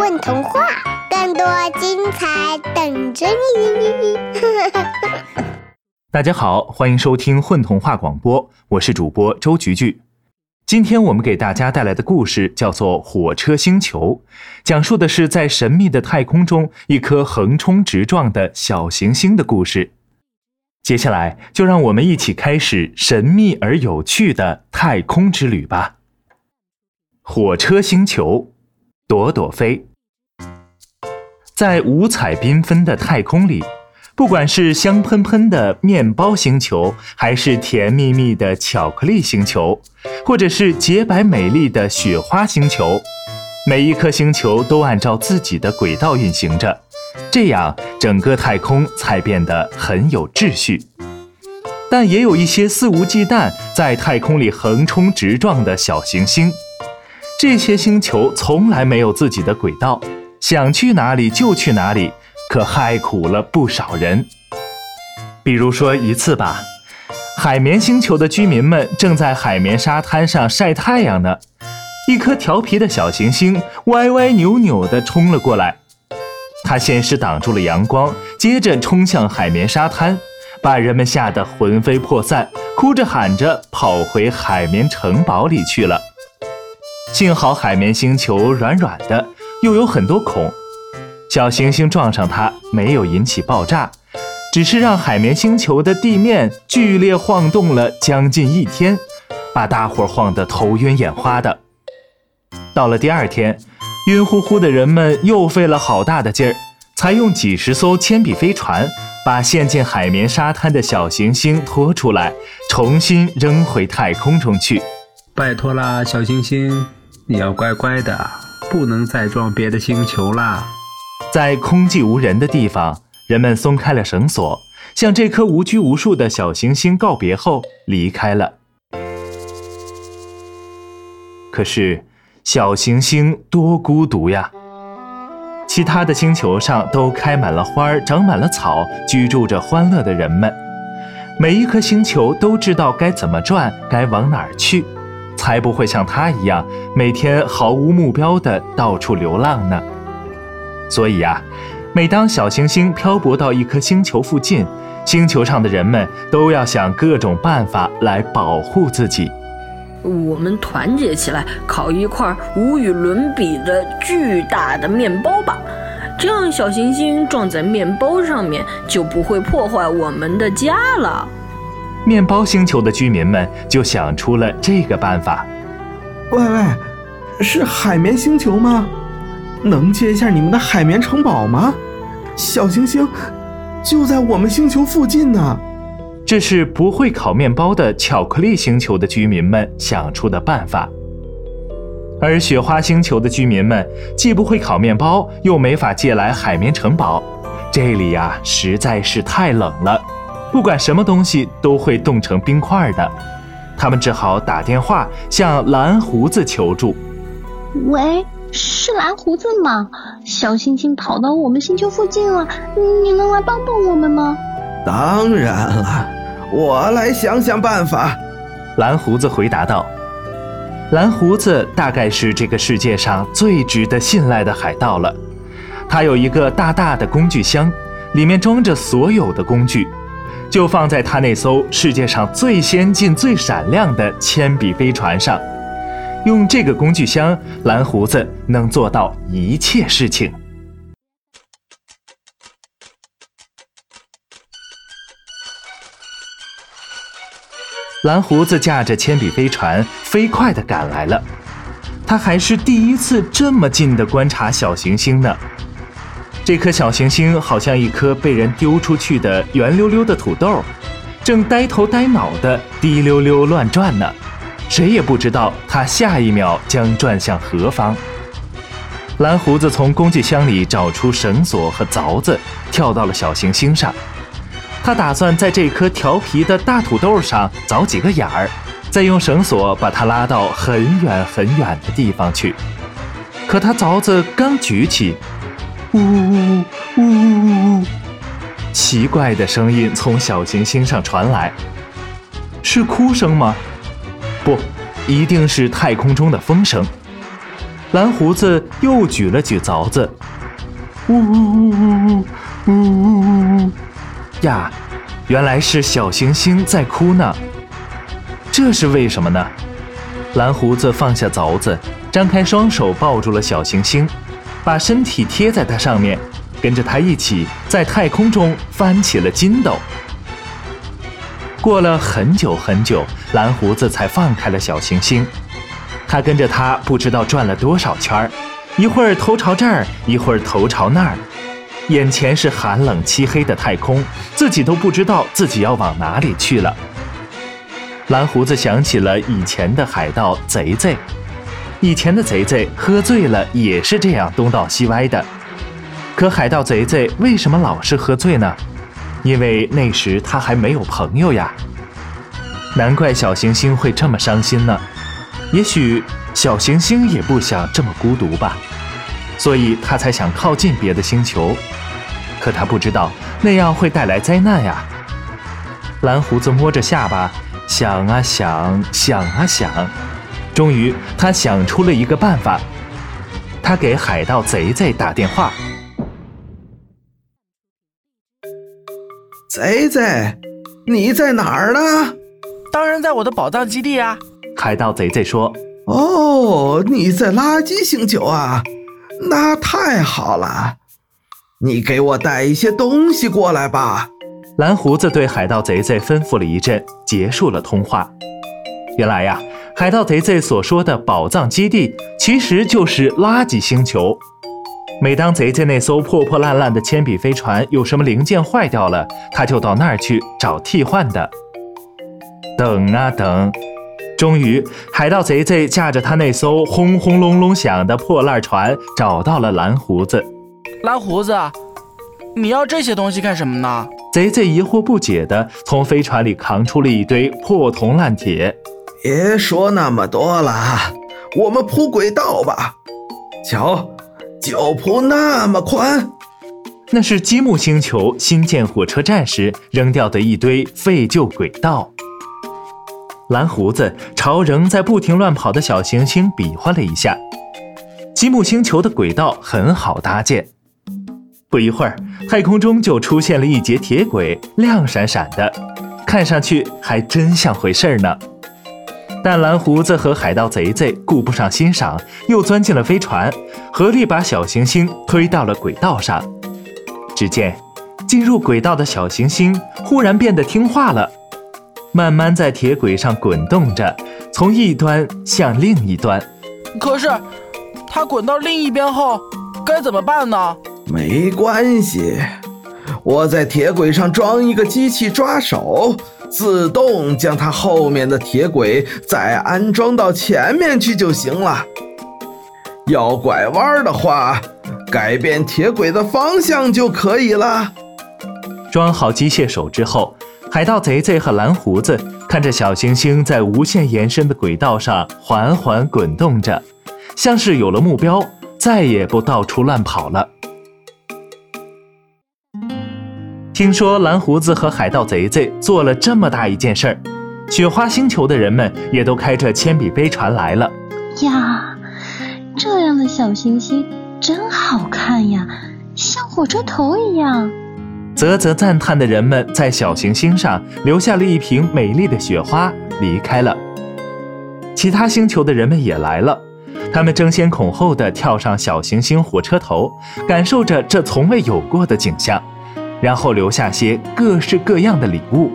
混童话，更多精彩等着你！大家好，欢迎收听混童话广播，我是主播周菊菊。今天我们给大家带来的故事叫做《火车星球》，讲述的是在神秘的太空中一颗横冲直撞的小行星的故事。接下来就让我们一起开始神秘而有趣的太空之旅吧。火车星球，朵朵飞。在五彩缤纷的太空里，不管是香喷喷的面包星球，还是甜蜜蜜的巧克力星球，或者是洁白美丽的雪花星球，每一颗星球都按照自己的轨道运行着，这样整个太空才变得很有秩序。但也有一些肆无忌惮在太空里横冲直撞的小行星。这些星球从来没有自己的轨道，想去哪里就去哪里，可害苦了不少人。比如说一次吧，海绵星球的居民们正在海绵沙滩上晒太阳呢，一颗调皮的小行星歪歪扭扭地冲了过来，它先是挡住了阳光，接着冲向海绵沙滩，把人们吓得魂飞魄散，哭着喊着跑回海绵城堡里去了。幸好海绵星球软软的，又有很多孔，小行星撞上它没有引起爆炸，只是让海绵星球的地面剧烈晃动了将近一天，把大伙晃得头晕眼花的。到了第二天，晕乎乎的人们又费了好大的劲儿，才用几十艘铅笔飞船把陷进海绵沙滩的小行星拖出来，重新扔回太空中去。拜托啦，小行星！你要乖乖的，不能再撞别的星球啦！在空寂无人的地方，人们松开了绳索，向这颗无拘无束的小行星告别后离开了。可是，小行星多孤独呀！其他的星球上都开满了花儿，长满了草，居住着欢乐的人们。每一颗星球都知道该怎么转，该往哪儿去。才不会像他一样每天毫无目标的到处流浪呢。所以呀，每当小行星漂泊到一颗星球附近，星球上的人们都要想各种办法来保护自己。我们团结起来，烤一块无与伦比的巨大的面包吧，这样小行星撞在面包上面就不会破坏我们的家了。面包星球的居民们就想出了这个办法。喂喂，是海绵星球吗？能借一下你们的海绵城堡吗？小行星就在我们星球附近呢。这是不会烤面包的巧克力星球的居民们想出的办法。而雪花星球的居民们既不会烤面包，又没法借来海绵城堡，这里呀实在是太冷了。不管什么东西都会冻成冰块的，他们只好打电话向蓝胡子求助。喂，是蓝胡子吗？小星星跑到我们星球附近了，你能来帮帮我们吗？当然了，我来想想办法。蓝胡子回答道。蓝胡子大概是这个世界上最值得信赖的海盗了。他有一个大大的工具箱，里面装着所有的工具。就放在他那艘世界上最先进、最闪亮的铅笔飞船上，用这个工具箱，蓝胡子能做到一切事情。蓝胡子驾着铅笔飞船飞快地赶来了，他还是第一次这么近的观察小行星呢。这颗小行星好像一颗被人丢出去的圆溜溜的土豆，正呆头呆脑地滴溜溜乱转呢。谁也不知道它下一秒将转向何方。蓝胡子从工具箱里找出绳索和凿子，跳到了小行星上。他打算在这颗调皮的大土豆上凿几个眼儿，再用绳索把它拉到很远很远的地方去。可他凿子刚举起，呜呜呜呜呜呜！奇怪的声音从小行星上传来，是哭声吗？不，一定是太空中的风声。蓝胡子又举了举凿子，呜呜呜呜呜呜呜呀！原来是小行星在哭呢。这是为什么呢？蓝胡子放下凿子，张开双手抱住了小行星，把身体贴在它上面，跟着它一起在太空中翻起了筋斗。过了很久很久，蓝胡子才放开了小行星。他跟着它不知道转了多少圈儿，一会儿头朝这儿，一会儿头朝那儿，眼前是寒冷漆黑的太空，自己都不知道自己要往哪里去了。蓝胡子想起了以前的海盗贼贼，以前的贼贼喝醉了也是这样东倒西歪的。可海盗贼贼为什么老是喝醉呢？因为那时他还没有朋友呀。难怪小行星会这么伤心呢。也许小行星也不想这么孤独吧，所以他才想靠近别的星球。可他不知道那样会带来灾难呀。蓝胡子摸着下巴。想啊想，想啊想，终于他想出了一个办法。他给海盗贼贼打电话：“贼贼，你在哪儿呢？”“当然在我的宝藏基地啊！”海盗贼贼说。“哦，你在垃圾星球啊？那太好了，你给我带一些东西过来吧。”蓝胡子对海盗贼贼吩咐了一阵，结束了通话。原来呀，海盗贼贼所说的宝藏基地，其实就是垃圾星球。每当贼贼那艘破破烂烂的铅笔飞船有什么零件坏掉了，他就到那儿去找替换的。等啊等，终于，海盗贼贼驾着他那艘轰轰隆隆响的破烂船，找到了蓝胡子。蓝胡子，你要这些东西干什么呢？贼贼疑惑不解地从飞船里扛出了一堆破铜烂铁。别说那么多了，我们铺轨道吧。瞧，就铺那么宽。那是积木星球新建火车站时扔掉的一堆废旧轨道。蓝胡子朝仍在不停乱跑的小行星比划了一下。积木星球的轨道很好搭建。不一会儿，太空中就出现了一节铁轨，亮闪闪的，看上去还真像回事儿呢。但蓝胡子和海盗贼贼顾不上欣赏，又钻进了飞船，合力把小行星推到了轨道上。只见进入轨道的小行星忽然变得听话了，慢慢在铁轨上滚动着，从一端向另一端。可是，它滚到另一边后，该怎么办呢？没关系，我在铁轨上装一个机器抓手，自动将它后面的铁轨再安装到前面去就行了。要拐弯的话，改变铁轨的方向就可以了。装好机械手之后，海盗贼贼和蓝胡子看着小行星在无限延伸的轨道上缓缓滚动着，像是有了目标，再也不到处乱跑了。听说蓝胡子和海盗贼贼做了这么大一件事儿，雪花星球的人们也都开着铅笔飞船来了。呀，这样的小行星真好看呀，像火车头一样。啧啧赞叹的人们在小行星上留下了一瓶美丽的雪花，离开了。其他星球的人们也来了，他们争先恐后地跳上小行星火车头，感受着这从未有过的景象。然后留下些各式各样的礼物。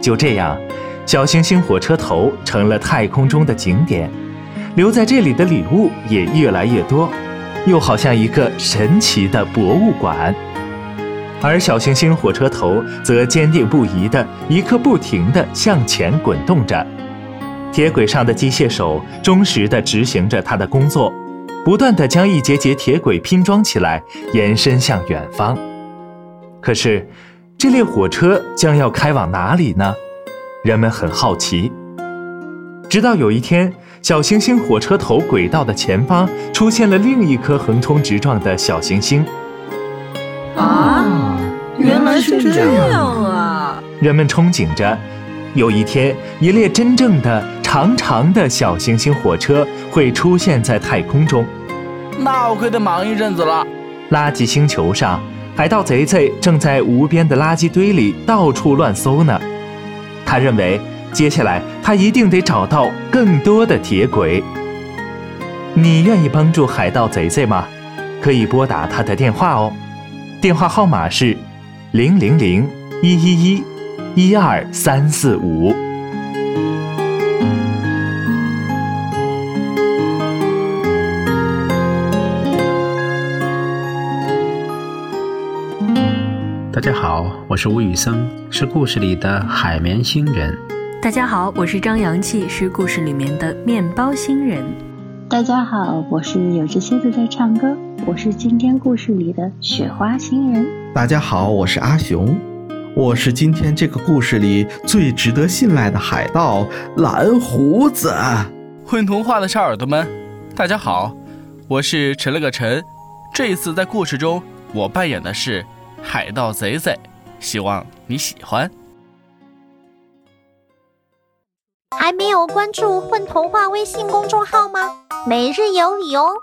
就这样，小行星火车头成了太空中的景点，留在这里的礼物也越来越多，又好像一个神奇的博物馆。而小行星火车头则坚定不移地一刻不停地向前滚动着，铁轨上的机械手忠实地执行着他的工作，不断地将一节节铁轨拼装起来，延伸向远方。可是，这列火车将要开往哪里呢？人们很好奇。直到有一天，小行星火车头轨道的前方出现了另一颗横冲直撞的小行星。啊，原来是这样啊！人们憧憬着，有一天，一列真正的长长的小行星火车会出现在太空中。那我可得忙一阵子了。垃圾星球上，海盗贼贼正在无边的垃圾堆里到处乱搜呢。他认为，接下来他一定得找到更多的铁轨。你愿意帮助海盗贼贼吗？可以拨打他的电话哦，电话号码是零零零一一一一二三四五。大家好，我是吴宇森，是故事里的海绵星人。大家好，我是张阳气，是故事里面的面包星人。大家好，我是有只蝎子在唱歌，我是今天故事里的雪花星人。大家好，我是阿雄，我是今天这个故事里最值得信赖的海盗蓝胡子。混童话的小耳朵们，大家好，我是陈了个陈，这一次在故事中我扮演的是海盗贼贼，希望你喜欢。还没有关注“混童话”微信公众号吗？每日有礼哦！